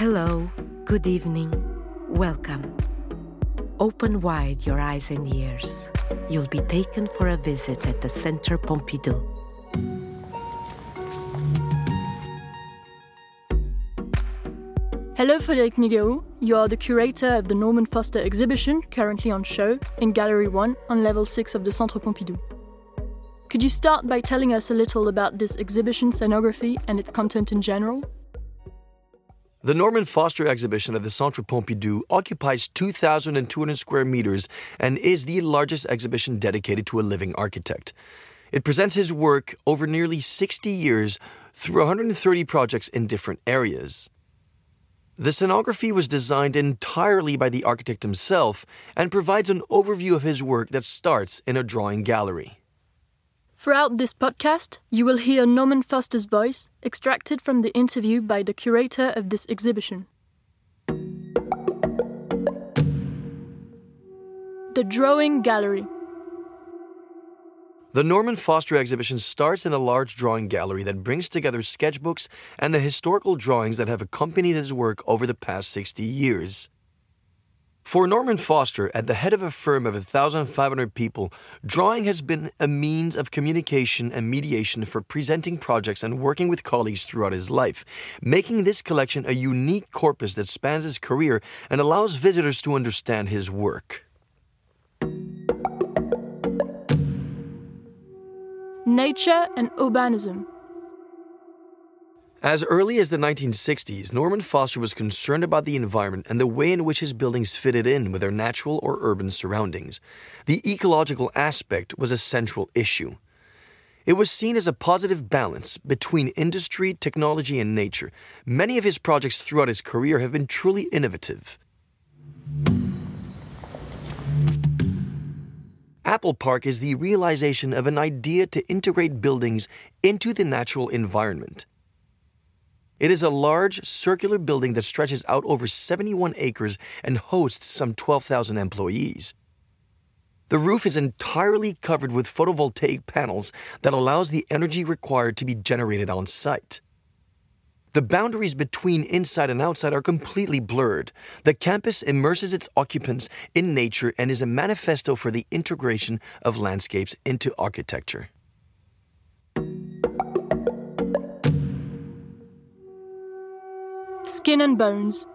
Hello, good evening, welcome. Open wide your eyes and ears. You'll be taken for a visit at the Centre Pompidou. Hello, Frédéric Migayrou. You are the curator of the Norman Foster exhibition, currently on show, in Gallery 1 on level 6 of the Centre Pompidou. Could you start by telling us a little about this exhibition scenography and its content in general? The Norman Foster exhibition at the Centre Pompidou occupies 2,200 square meters and is the largest exhibition dedicated to a living architect. It presents his work over nearly 60 years through 130 projects in different areas. The scenography was designed entirely by the architect himself and provides an overview of his work that starts in a drawing gallery. Throughout this podcast, you will hear Norman Foster's voice extracted from the interview by the curator of this exhibition. The Drawing Gallery. The Norman Foster exhibition starts in a large drawing gallery that brings together sketchbooks and the historical drawings that have accompanied his work over the past 60 years. For Norman Foster, at the head of a firm of 1,500 people, drawing has been a means of communication and mediation for presenting projects and working with colleagues throughout his life, making this collection a unique corpus that spans his career and allows visitors to understand his work. Nature and urbanism. As early as the 1960s, Norman Foster was concerned about the environment and the way in which his buildings fitted in with their natural or urban surroundings. The ecological aspect was a central issue. It was seen as a positive balance between industry, technology, and nature. Many of his projects throughout his career have been truly innovative. Apple Park is the realization of an idea to integrate buildings into the natural environment. It is a large, circular building that stretches out over 71 acres and hosts some 12,000 employees. The roof is entirely covered with photovoltaic panels that allows the energy required to be generated on site. The boundaries between inside and outside are completely blurred. The campus immerses its occupants in nature and is a manifesto for the integration of landscapes into architecture. Skin and Bones.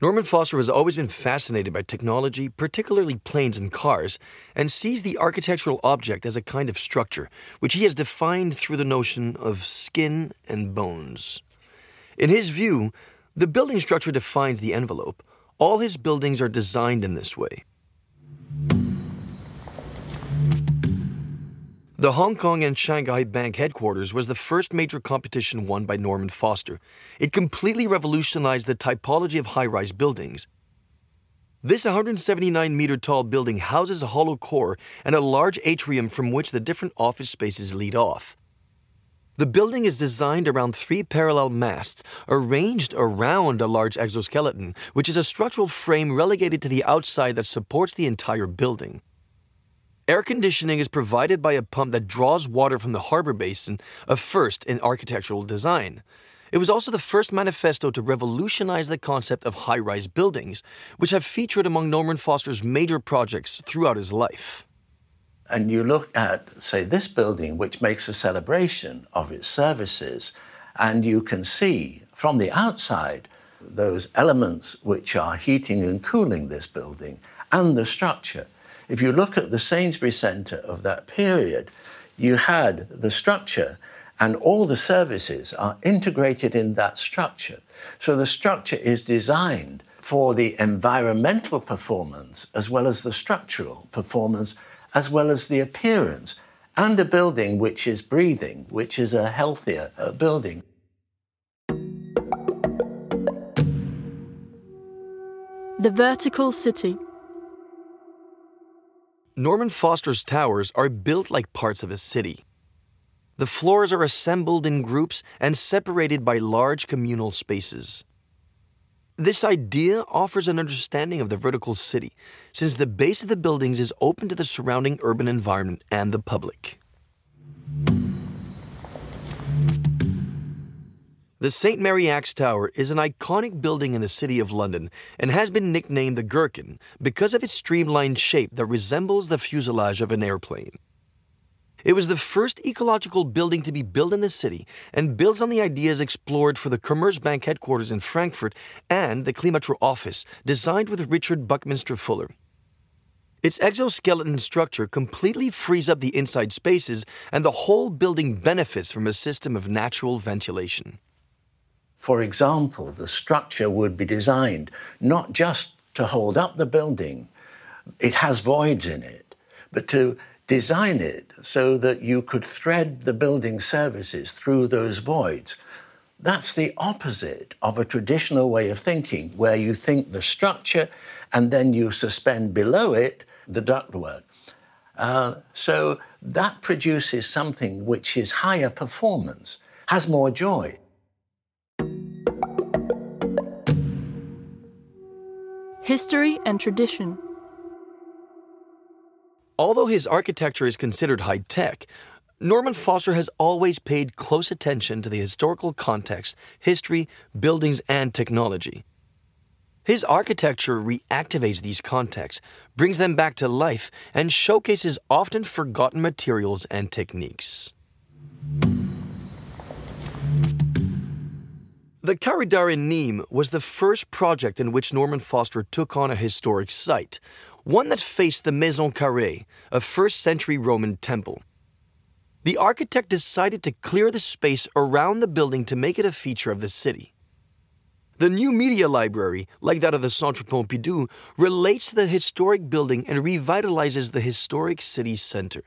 Norman Foster has always been fascinated by technology, particularly planes and cars, and sees the architectural object as a kind of structure, which he has defined through the notion of skin and bones. In his view, the building structure defines the envelope. All his buildings are designed in this way. The Hong Kong and Shanghai Bank headquarters was the first major competition won by Norman Foster. It completely revolutionized the typology of high rise buildings. This 179 meter tall building houses a hollow core and a large atrium from which the different office spaces lead off. The building is designed around three parallel masts, arranged around a large exoskeleton, which is a structural frame relegated to the outside that supports the entire building. Air conditioning is provided by a pump that draws water from the harbor basin, a first in architectural design. It was also the first manifesto to revolutionize the concept of high rise buildings, which have featured among Norman Foster's major projects throughout his life. And you look at, say, this building, which makes a celebration of its services, and you can see from the outside those elements which are heating and cooling this building and the structure. If you look at the Sainsbury Centre of that period, you had the structure and all the services are integrated in that structure. So the structure is designed for the environmental performance as well as the structural performance as well as the appearance and a building which is breathing, which is a healthier uh, building. The Vertical City. Norman Foster's towers are built like parts of a city. The floors are assembled in groups and separated by large communal spaces. This idea offers an understanding of the vertical city, since the base of the buildings is open to the surrounding urban environment and the public. The St. Mary Axe Tower is an iconic building in the City of London and has been nicknamed the Gherkin because of its streamlined shape that resembles the fuselage of an airplane. It was the first ecological building to be built in the city and builds on the ideas explored for the Commerzbank headquarters in Frankfurt and the Climatroffice office, designed with Richard Buckminster Fuller. Its exoskeleton structure completely frees up the inside spaces, and the whole building benefits from a system of natural ventilation. For example, the structure would be designed not just to hold up the building, it has voids in it, but to design it so that you could thread the building services through those voids. That's the opposite of a traditional way of thinking, where you think the structure and then you suspend below it the ductwork. Uh, so that produces something which is higher performance, has more joy. History and tradition. Although his architecture is considered high tech, Norman Foster has always paid close attention to the historical context, history, buildings, and technology. His architecture reactivates these contexts, brings them back to life, and showcases often forgotten materials and techniques. The in Nîmes was the first project in which Norman Foster took on a historic site, one that faced the Maison Carrée, a first century Roman temple. The architect decided to clear the space around the building to make it a feature of the city. The new media library, like that of the Centre Pompidou, relates to the historic building and revitalizes the historic city center.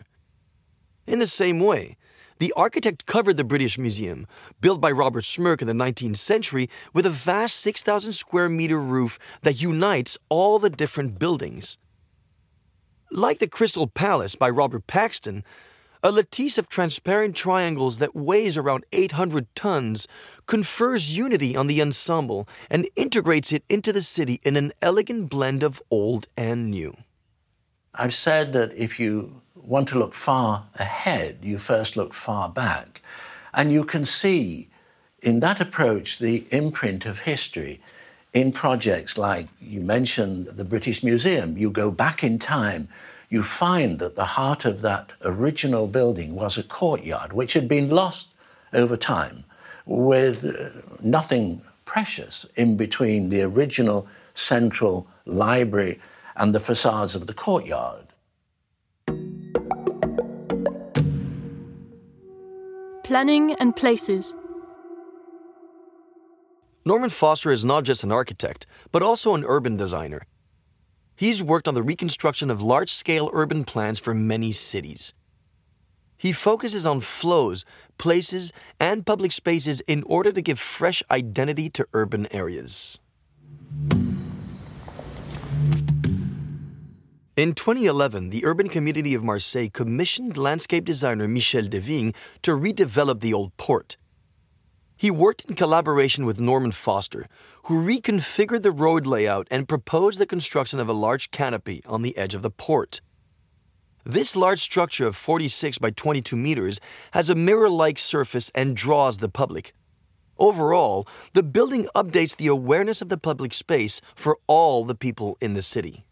In the same way, the architect covered the British Museum, built by Robert Smirke in the 19th century, with a vast 6,000 square meter roof that unites all the different buildings. Like the Crystal Palace by Robert Paxton, a lattice of transparent triangles that weighs around 800 tons confers unity on the ensemble and integrates it into the city in an elegant blend of old and new. I've said that if you want to look far ahead, you first look far back. And you can see in that approach the imprint of history in projects like you mentioned the British Museum. You go back in time, you find that the heart of that original building was a courtyard which had been lost over time with uh, nothing precious in between the original central library and the facades of the courtyard. Planning and places. Norman Foster is not just an architect, but also an urban designer. He's worked on the reconstruction of large scale urban plans for many cities. He focuses on flows, places, and public spaces in order to give fresh identity to urban areas. In 2011, the urban community of Marseille commissioned landscape designer Michel Desvigne to redevelop the old port. He worked in collaboration with Norman Foster, who reconfigured the road layout and proposed the construction of a large canopy on the edge of the port. This large structure of 46 by 22 meters has a mirror like surface and draws the public. Overall, the building updates the awareness of the public space for all the people in the city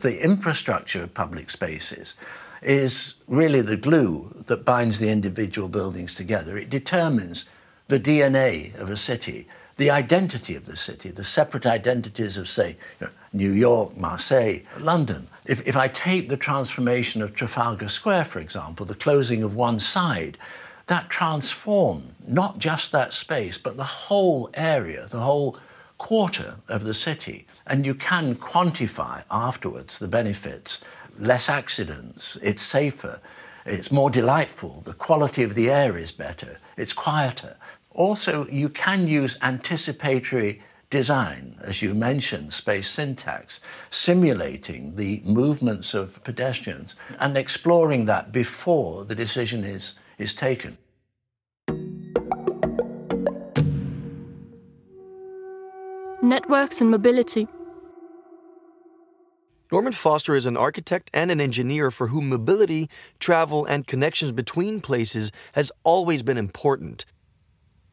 the infrastructure of public spaces is really the glue that binds the individual buildings together. It determines the DNA of a city, the identity of the city, the separate identities of, say, you know, New York, Marseille, London. If, if I take the transformation of Trafalgar Square, for example, the closing of one side, that transformed not just that space, but the whole area, the whole quarter of the city. And you can quantify afterwards the benefits less accidents, it's safer, it's more delightful, the quality of the air is better, it's quieter. Also, you can use anticipatory design, as you mentioned, space syntax, simulating the movements of pedestrians and exploring that before the decision is, is taken. Networks and mobility. Norman Foster is an architect and an engineer for whom mobility, travel, and connections between places has always been important.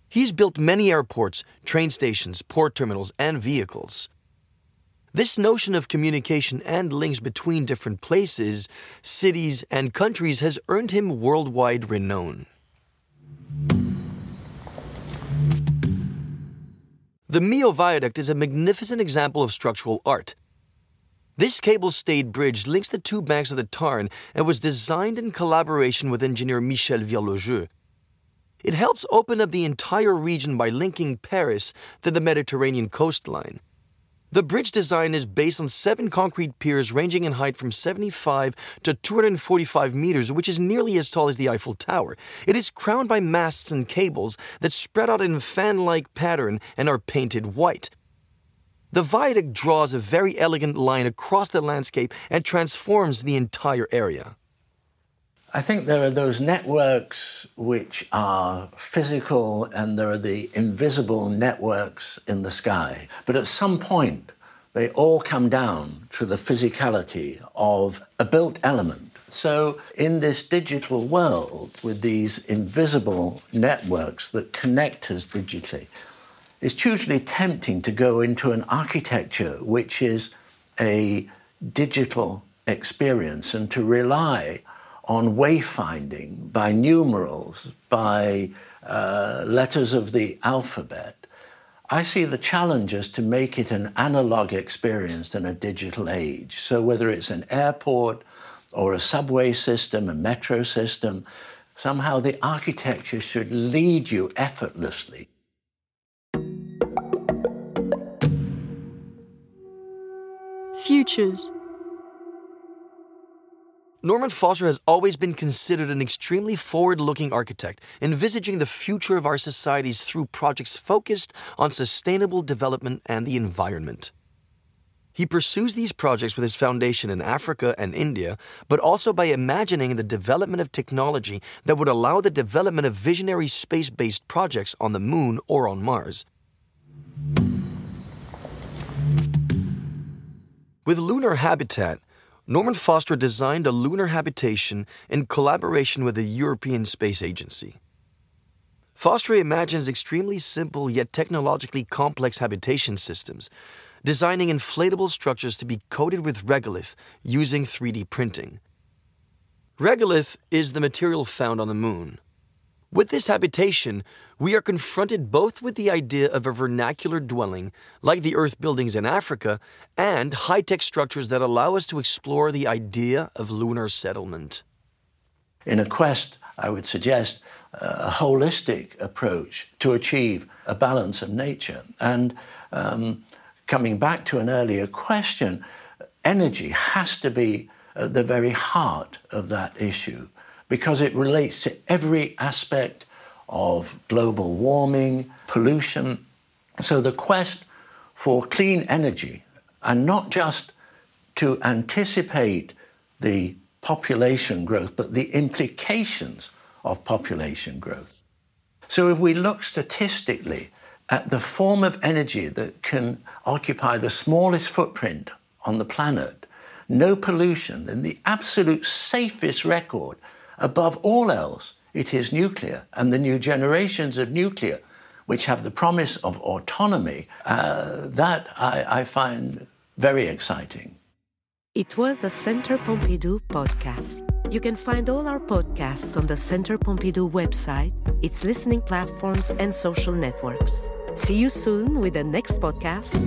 He's built many airports, train stations, port terminals, and vehicles. This notion of communication and links between different places, cities, and countries has earned him worldwide renown. The Millau Viaduct is a magnificent example of structural art. This cable stayed bridge links the two banks of the Tarn and was designed in collaboration with engineer Michel Virlogeux. It helps open up the entire region by linking Paris to the Mediterranean coastline. The bridge design is based on seven concrete piers ranging in height from 75 to 245 meters, which is nearly as tall as the Eiffel Tower. It is crowned by masts and cables that spread out in a fan like pattern and are painted white. The viaduct draws a very elegant line across the landscape and transforms the entire area. I think there are those networks which are physical and there are the invisible networks in the sky. But at some point, they all come down to the physicality of a built element. So, in this digital world, with these invisible networks that connect us digitally, it's hugely tempting to go into an architecture which is a digital experience and to rely on wayfinding by numerals, by uh, letters of the alphabet. I see the challenge as to make it an analog experience in a digital age. So, whether it's an airport or a subway system, a metro system, somehow the architecture should lead you effortlessly. Futures Norman Foster has always been considered an extremely forward looking architect, envisaging the future of our societies through projects focused on sustainable development and the environment. He pursues these projects with his foundation in Africa and India, but also by imagining the development of technology that would allow the development of visionary space based projects on the Moon or on Mars. With Lunar Habitat, Norman Foster designed a lunar habitation in collaboration with the European Space Agency. Foster imagines extremely simple yet technologically complex habitation systems, designing inflatable structures to be coated with regolith using 3D printing. Regolith is the material found on the moon. With this habitation, we are confronted both with the idea of a vernacular dwelling, like the earth buildings in Africa, and high tech structures that allow us to explore the idea of lunar settlement. In a quest, I would suggest a holistic approach to achieve a balance of nature. And um, coming back to an earlier question, energy has to be at the very heart of that issue because it relates to every aspect of global warming, pollution. So the quest for clean energy, and not just to anticipate the population growth, but the implications of population growth. So if we look statistically at the form of energy that can occupy the smallest footprint on the planet, no pollution, then the absolute safest record Above all else, it is nuclear, and the new generations of nuclear, which have the promise of autonomy, uh, that I, I find very exciting. It was a Centre Pompidou podcast. You can find all our podcasts on the Centre Pompidou website, its listening platforms, and social networks. See you soon with the next podcast.